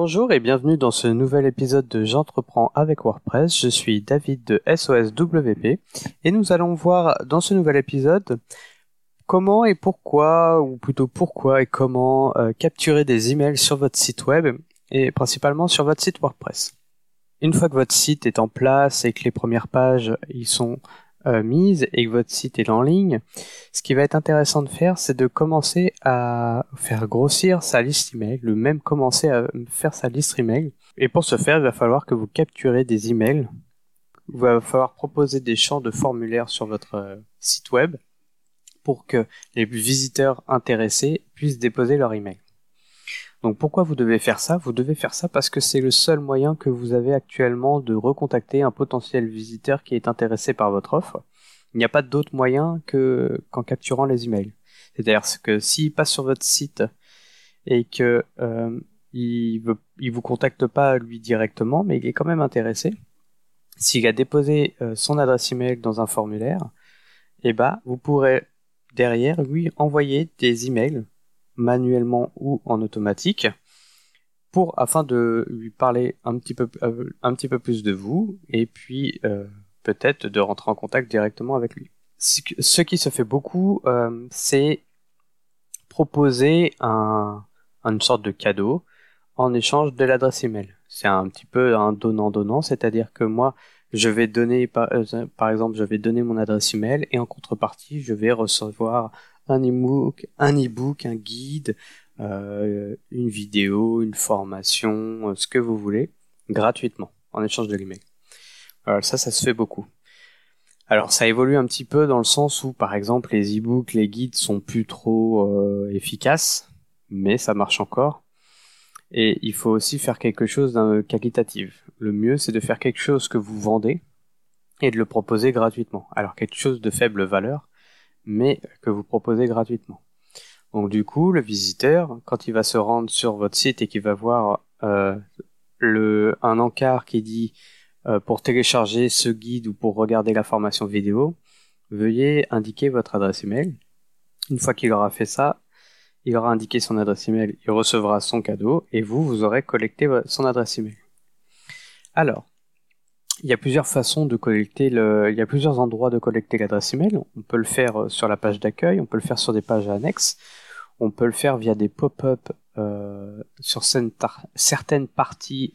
Bonjour et bienvenue dans ce nouvel épisode de J'entreprends avec WordPress. Je suis David de SOSWP et nous allons voir dans ce nouvel épisode comment et pourquoi, ou plutôt pourquoi et comment euh, capturer des emails sur votre site web et principalement sur votre site WordPress. Une fois que votre site est en place et que les premières pages y sont euh, mise et que votre site est en ligne, ce qui va être intéressant de faire, c'est de commencer à faire grossir sa liste email, le même commencer à faire sa liste email. Et pour ce faire, il va falloir que vous capturez des emails. Il va falloir proposer des champs de formulaire sur votre euh, site web pour que les visiteurs intéressés puissent déposer leur email. Donc pourquoi vous devez faire ça? Vous devez faire ça parce que c'est le seul moyen que vous avez actuellement de recontacter un potentiel visiteur qui est intéressé par votre offre. Il n'y a pas d'autre moyen que qu'en capturant les emails. C'est-à-dire que s'il passe sur votre site et que euh, il, veut, vous contacte pas lui directement, mais il est quand même intéressé. S'il a déposé euh, son adresse email dans un formulaire, eh ben vous pourrez derrière lui envoyer des emails manuellement ou en automatique pour afin de lui parler un petit peu euh, plus de vous et puis euh, peut-être de rentrer en contact directement avec lui. Ce qui se fait beaucoup, euh, c'est proposer un, une sorte de cadeau en échange de l'adresse email. C'est un petit peu un donnant-donnant, c'est-à-dire que moi, je vais donner, par, exemple, je vais donner mon adresse email et en contrepartie, je vais recevoir un e-book, un un guide, euh, une vidéo, une formation, euh, ce que vous voulez, gratuitement, en échange de l'email. Alors ça, ça se fait beaucoup. Alors ça évolue un petit peu dans le sens où, par exemple, les e-books, les guides sont plus trop euh, efficaces, mais ça marche encore. Et il faut aussi faire quelque chose d'un qualitatif. Le mieux, c'est de faire quelque chose que vous vendez et de le proposer gratuitement. Alors quelque chose de faible valeur, mais que vous proposez gratuitement. Donc du coup, le visiteur, quand il va se rendre sur votre site et qu'il va voir euh, le, un encart qui dit euh, pour télécharger ce guide ou pour regarder la formation vidéo, veuillez indiquer votre adresse email. Une fois qu'il aura fait ça, il aura indiqué son adresse email, il recevra son cadeau et vous, vous aurez collecté son adresse email. Alors, il y a plusieurs façons de collecter le, il y a plusieurs endroits de collecter l'adresse email. On peut le faire euh, sur la page d'accueil, on peut le faire sur des pages annexes, on peut le faire via des pop-up euh, sur certaines parties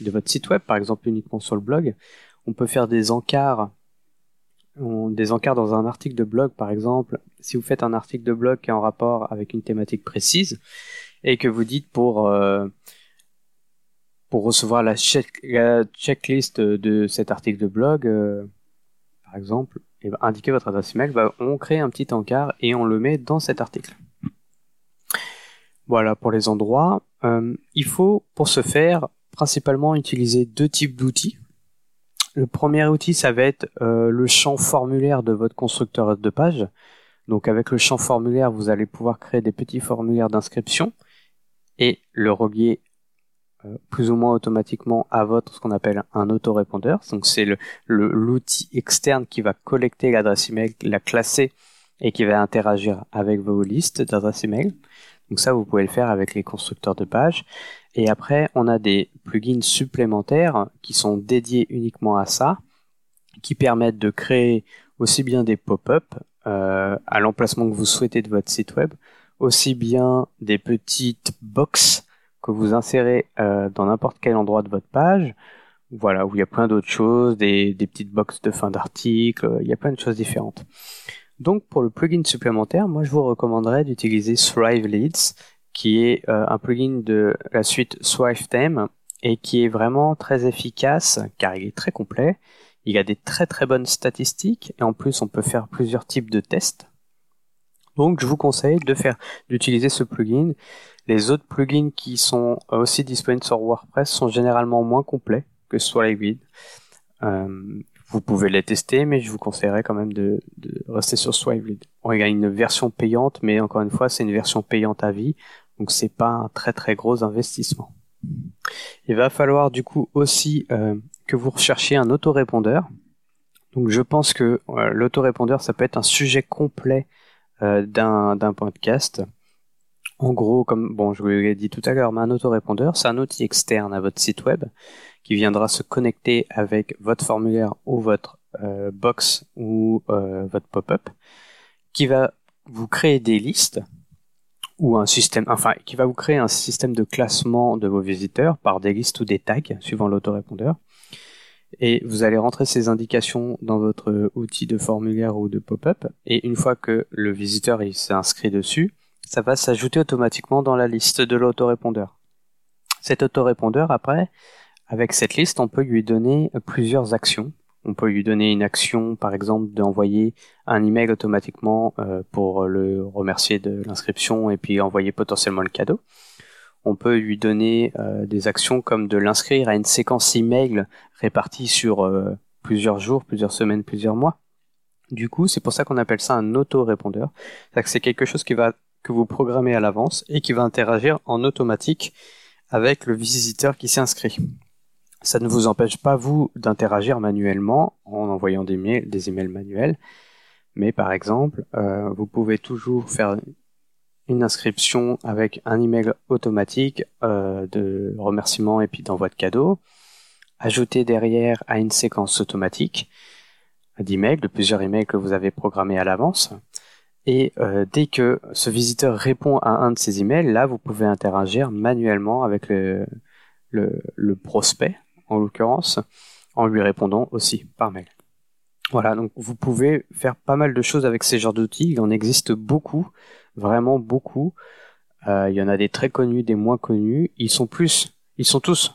de votre site web, par exemple uniquement sur le blog. On peut faire des encarts, des encarts dans un article de blog, par exemple. Si vous faites un article de blog qui est en rapport avec une thématique précise et que vous dites pour euh, pour recevoir la, checklist de cet article de blog, euh, par exemple, et ben, indiquez votre adresse email, bah, on crée un petit encart et on le met dans cet article. Voilà pour les endroits. Euh, il faut pour ce faire principalement utiliser deux types d'outils. Le premier outil, ça va être euh, le champ formulaire de votre constructeur de page. Donc avec le champ formulaire, vous allez pouvoir créer des petits formulaires d'inscription et le relier plus ou moins automatiquement à votre ce qu'on appelle un autorépondeur. Donc c'est le, l'outil externe qui va collecter l'adresse email, la classer et qui va interagir avec vos listes d'adresses email. Donc ça, vous pouvez le faire avec les constructeurs de pages. Et après, on a des plugins supplémentaires qui sont dédiés uniquement à ça, qui permettent de créer aussi bien des pop-up euh, à l'emplacement que vous souhaitez de votre site web, aussi bien des petites box que vous insérez euh, dans n'importe quel endroit de votre page. Voilà, où il y a plein d'autres choses, des, petites boxes de fin d'article, il y a plein de choses différentes. Donc pour le plugin supplémentaire, moi je vous recommanderais d'utiliser Thrive Leads, qui est euh, un plugin de la suite Thrive Theme et qui est vraiment très efficace car il est très complet. Il a des très très bonnes statistiques et en plus on peut faire plusieurs types de tests. Donc je vous conseille de faire d'utiliser ce plugin. Les autres plugins qui sont aussi disponibles sur WordPress sont généralement moins complets que Swaglead. Euh, vous pouvez les tester, mais je vous conseillerais quand même de, rester sur il y a une version payante, mais encore une fois, c'est une version payante à vie, donc c'est pas un très très gros investissement. Il va falloir du coup aussi euh, que vous recherchiez un autorépondeur. Donc je pense que euh, l'autorépondeur, ça peut être un sujet complet d'un podcast En gros, comme bon, je vous l'ai dit tout à l'heure, mais un autorépondeur, c'est un outil externe à votre site web qui viendra se connecter avec votre formulaire ou votre euh, box ou euh, votre pop-up, qui va vous créer des listes ou un système, enfin, qui va vous créer un système de classement de vos visiteurs par des listes ou des tags suivant l'autorépondeur. Et vous allez rentrer ces indications dans votre outil de formulaire ou de pop-up. Et une fois que le visiteur s'est inscrit dessus, ça va s'ajouter automatiquement dans la liste de l'autorépondeur. Cet autorépondeur, après, avec cette liste, on peut lui donner plusieurs actions. On peut lui donner une action, par exemple, d'envoyer un email automatiquement euh, pour le remercier de l'inscription et puis envoyer potentiellement le cadeau. On peut lui donner euh, des actions comme de l'inscrire à une séquence email répartie sur euh, plusieurs jours, plusieurs semaines, plusieurs mois. Du coup, c'est pour ça qu'on appelle ça un autorépondeur. C'est quelque chose qui va que vous programmez à l'avance et qui va interagir en automatique avec le visiteur qui s'est inscrit. Ça ne vous empêche pas, vous, d'interagir manuellement en envoyant des, mails, emails manuels. Mais par exemple, euh, vous pouvez toujours faire une inscription avec un email automatique euh, de remerciement et puis d'envoi de cadeaux, ajouter derrière à une séquence automatique d'emails, de plusieurs emails que vous avez programmés à l'avance, et euh, dès que ce visiteur répond à un de ces emails, là, vous pouvez interagir manuellement avec le, le, prospect, en l'occurrence, en lui répondant aussi par mail. Voilà, donc vous pouvez faire pas mal de choses avec ces genres d'outils. Il en existe beaucoup, vraiment beaucoup. Euh, il y en a des très connus, des moins connus. Ils sont plus, ils sont tous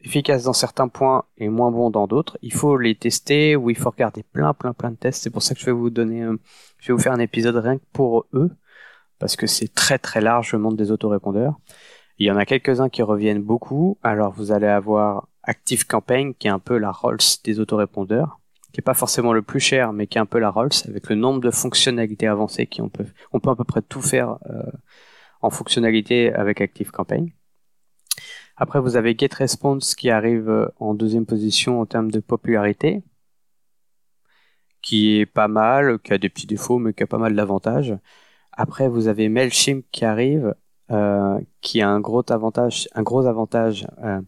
efficaces dans certains points et moins bons dans d'autres. Il faut les tester ou il faut regarder plein, plein, plein de tests. C'est pour ça que je vais vous donner, je vais vous faire un épisode rien que pour eux parce que c'est très très large le monde des autorépondeurs. Il y en a quelques-uns qui reviennent beaucoup. Alors vous allez avoir Active Campaign qui est un peu la Rolls des autorépondeurs, qui est pas forcément le plus cher, mais qui est un peu la Rolls avec le nombre de fonctionnalités avancées qui on peut, on peut à peu près tout faire euh, en fonctionnalité avec Active Campaign. Après, vous avez GetResponse qui arrive euh, en deuxième position en termes de popularité, qui est pas mal, qui a des petits défauts, mais qui a pas mal d'avantages. Après, vous avez Mailchimp qui arrive, euh, qui a un gros avantage, un gros avantage, euh,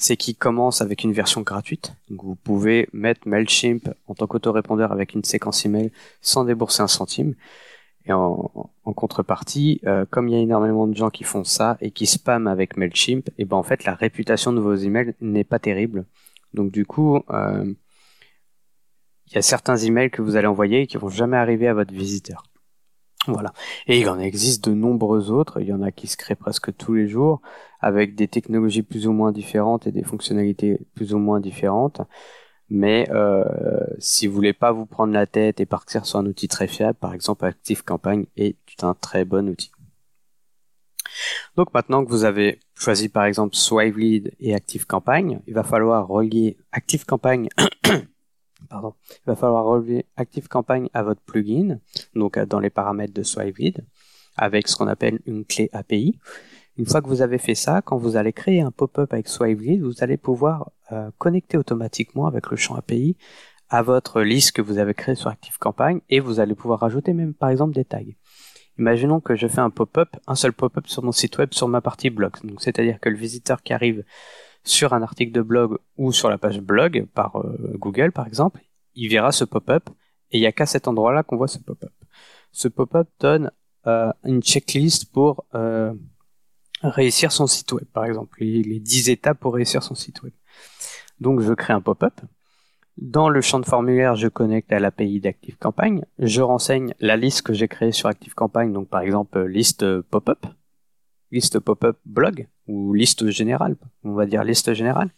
c'est qu'il commence avec une version gratuite. Vous pouvez mettre Mailchimp en tant qu'autorépondeur avec une séquence email sans débourser un centime. Et en, contrepartie, euh, comme il y a énormément de gens qui font ça et qui spamment avec Mailchimp, et ben en fait la réputation de vos emails n'est pas terrible. Donc du coup, euh, il y a certains emails que vous allez envoyer qui vont jamais arriver à votre visiteur. Voilà. Et il en existe de nombreux autres. Il y en a qui se créent presque tous les jours avec des technologies plus ou moins différentes et des fonctionnalités plus ou moins différentes. Mais euh, si vous voulez pas vous prendre la tête et partir sur un outil très fiable, par exemple Active Campagne est un très bon outil. Donc maintenant que vous avez choisi par exemple Lead et Active Campagne, il va falloir relier Active Campagne pardon, il va falloir relier Active Campagne à votre plugin, donc dans les paramètres de Lead, avec ce qu'on appelle une clé API. Une fois que vous avez fait ça, quand vous allez créer un pop-up avec Swively, vous allez pouvoir euh, connecter automatiquement avec le champ API à votre liste que vous avez créée sur ActiveCampagne et vous allez pouvoir rajouter même par exemple des tags. Imaginons que je fais un pop-up, un seul pop-up sur mon site web sur ma partie blog. Donc c'est-à-dire que le visiteur qui arrive sur un article de blog ou sur la page blog par euh, Google par exemple, il verra ce pop-up et il n'y a qu'à cet endroit-là qu'on voit ce pop-up. Ce pop-up donne euh, une checklist pour réussir son site web, par exemple, les, les 10 étapes pour réussir son site web. Donc je crée un pop-up. Dans le champ de formulaire, je connecte à l'API d'ActiveCampagne. Je renseigne la liste que j'ai créée sur ActiveCampagne, donc par exemple liste pop-up, liste pop-up blog ou liste générale, on va dire liste générale.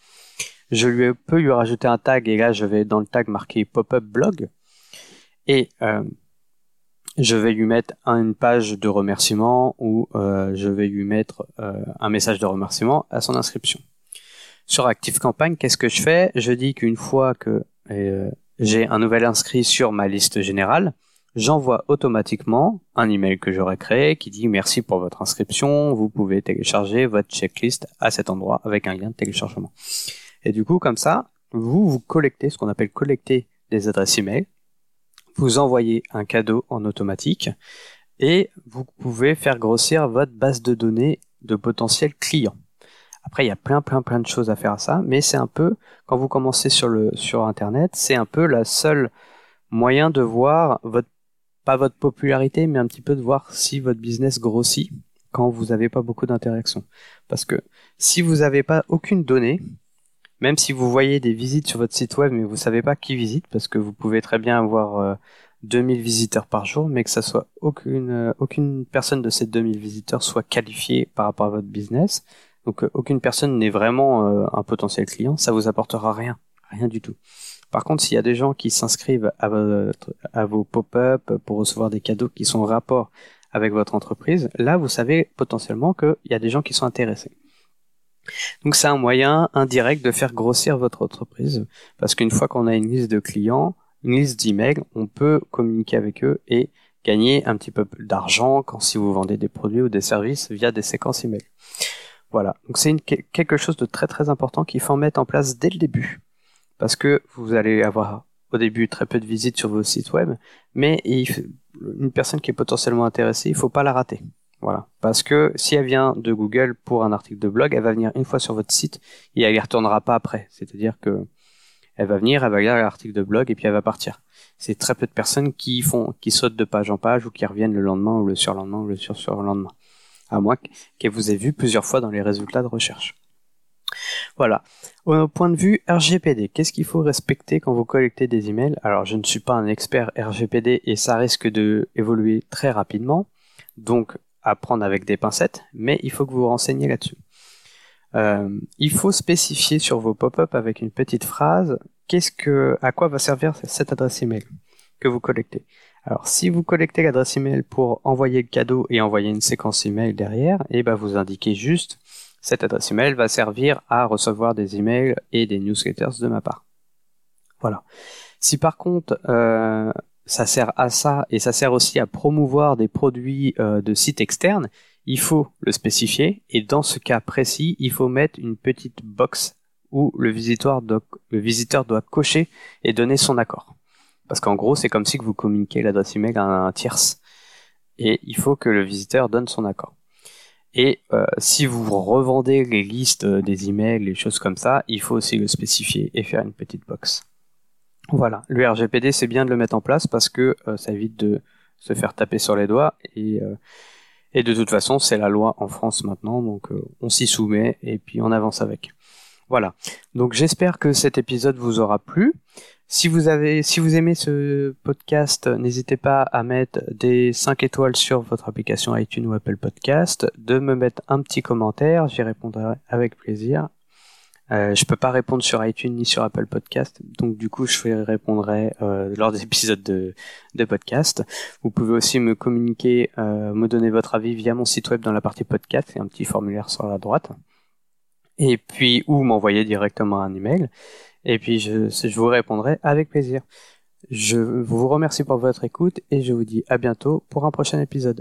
Je peux lui rajouter un tag et là je vais dans le tag marquer pop-up blog et euh, je vais lui mettre une page de remerciement ou euh, je vais lui mettre euh, un message de remerciement à son inscription. Sur ActiveCampagne, qu'est-ce que je fais? Je dis qu'une fois que j'ai un nouvel inscrit sur ma liste générale, j'envoie automatiquement un email que j'aurais créé qui dit merci pour votre inscription, vous pouvez télécharger votre checklist à cet endroit avec un lien de téléchargement. Et du coup, comme ça, vous vous collectez ce qu'on appelle collecter des adresses email vous envoyez un cadeau en automatique et vous pouvez faire grossir votre base de données de potentiels clients. Après, il y a plein, plein, plein de choses à faire à ça, mais c'est un peu, quand vous commencez sur le, sur Internet, c'est un peu la seule moyen de voir votre, pas votre popularité, mais un petit peu de voir si votre business grossit quand vous n'avez pas beaucoup d'interactions. Parce que si vous n'avez pas aucune donnée, même si vous voyez des visites sur votre site web, mais vous savez pas qui visite, parce que vous pouvez très bien avoir 2000 euh, visiteurs par jour, mais que ça soit aucune, euh, aucune personne de ces 2000 visiteurs soit qualifiée par rapport à votre business, donc euh, aucune personne n'est vraiment un potentiel client, ça vous apportera rien, rien du tout. Par contre, s'il y a des gens qui s'inscrivent à, vos pop-up pour recevoir des cadeaux qui sont en rapport avec votre entreprise, là vous savez potentiellement qu'il y a des gens qui sont intéressés. Donc c'est un moyen indirect de faire grossir votre entreprise, parce qu'une fois qu'on a une liste de clients, une liste d'emails, on peut communiquer avec eux et gagner un petit peu d'argent quand si vous vendez des produits ou des services via des séquences emails. Voilà, donc c'est quelque chose de très très important qu'il faut mettre en place dès le début. Parce que vous allez avoir au début très peu de visites sur vos sites web, mais une personne qui est potentiellement intéressée, il ne faut pas la rater. Voilà. Parce que si elle vient de Google pour un article de blog, elle va venir une fois sur votre site et elle y retournera pas après. C'est-à-dire que elle va venir, elle va lire l'article de blog et puis elle va partir. C'est très peu de personnes qui font, qui sautent de page en page ou qui reviennent le lendemain ou le surlendemain ou le sur surlendemain à moins qu'elle vous ait vu plusieurs fois dans les résultats de recherche. Voilà. Au point de vue RGPD, qu'est-ce qu'il faut respecter quand vous collectez des emails? Alors, je ne suis pas un expert RGPD et ça risque de évoluer très rapidement, donc à prendre avec des pincettes, mais il faut que vous vous renseigniez là-dessus. Euh, il faut spécifier sur vos pop-up avec une petite phrase qu'est-ce que, à quoi va servir cette adresse email que vous collectez? Alors, si vous collectez l'adresse email pour envoyer le cadeau et envoyer une séquence email derrière, et eh ben vous indiquez juste cette adresse email va servir à recevoir des emails et des newsletters de ma part. Voilà. Si par contre euh, ça sert à ça et ça sert aussi à promouvoir des produits euh, de sites externes, il faut le spécifier et dans ce cas précis, il faut mettre une petite box où le visiteur doit, le visiteur doit cocher et donner son accord. Parce qu'en gros, c'est comme si vous communiquez l'adresse email à un tierce. Et il faut que le visiteur donne son accord. Et euh, si vous revendez les listes des emails, les choses comme ça, il faut aussi le spécifier et faire une petite box. Voilà, le RGPD c'est bien de le mettre en place parce que euh, ça évite de se faire taper sur les doigts et, euh, et de toute façon c'est la loi en France maintenant donc on s'y soumet et puis on avance avec. Voilà, donc j'espère que cet épisode vous aura plu. Si vous aimez ce podcast, n'hésitez pas à mettre des 5 étoiles sur votre application iTunes ou Apple Podcast, de me mettre un petit commentaire, j'y répondrai avec plaisir. Euh, je peux pas répondre sur iTunes ni sur Apple Podcast, donc du coup je répondrai euh, lors des épisodes de, podcast. Vous pouvez aussi me communiquer, euh, me donner votre avis via mon site web dans la partie podcast, et un petit formulaire sur la droite. Et puis ou m'envoyer directement un email. Et puis je, je vous répondrai avec plaisir. Je vous remercie pour votre écoute et je vous dis à bientôt pour un prochain épisode.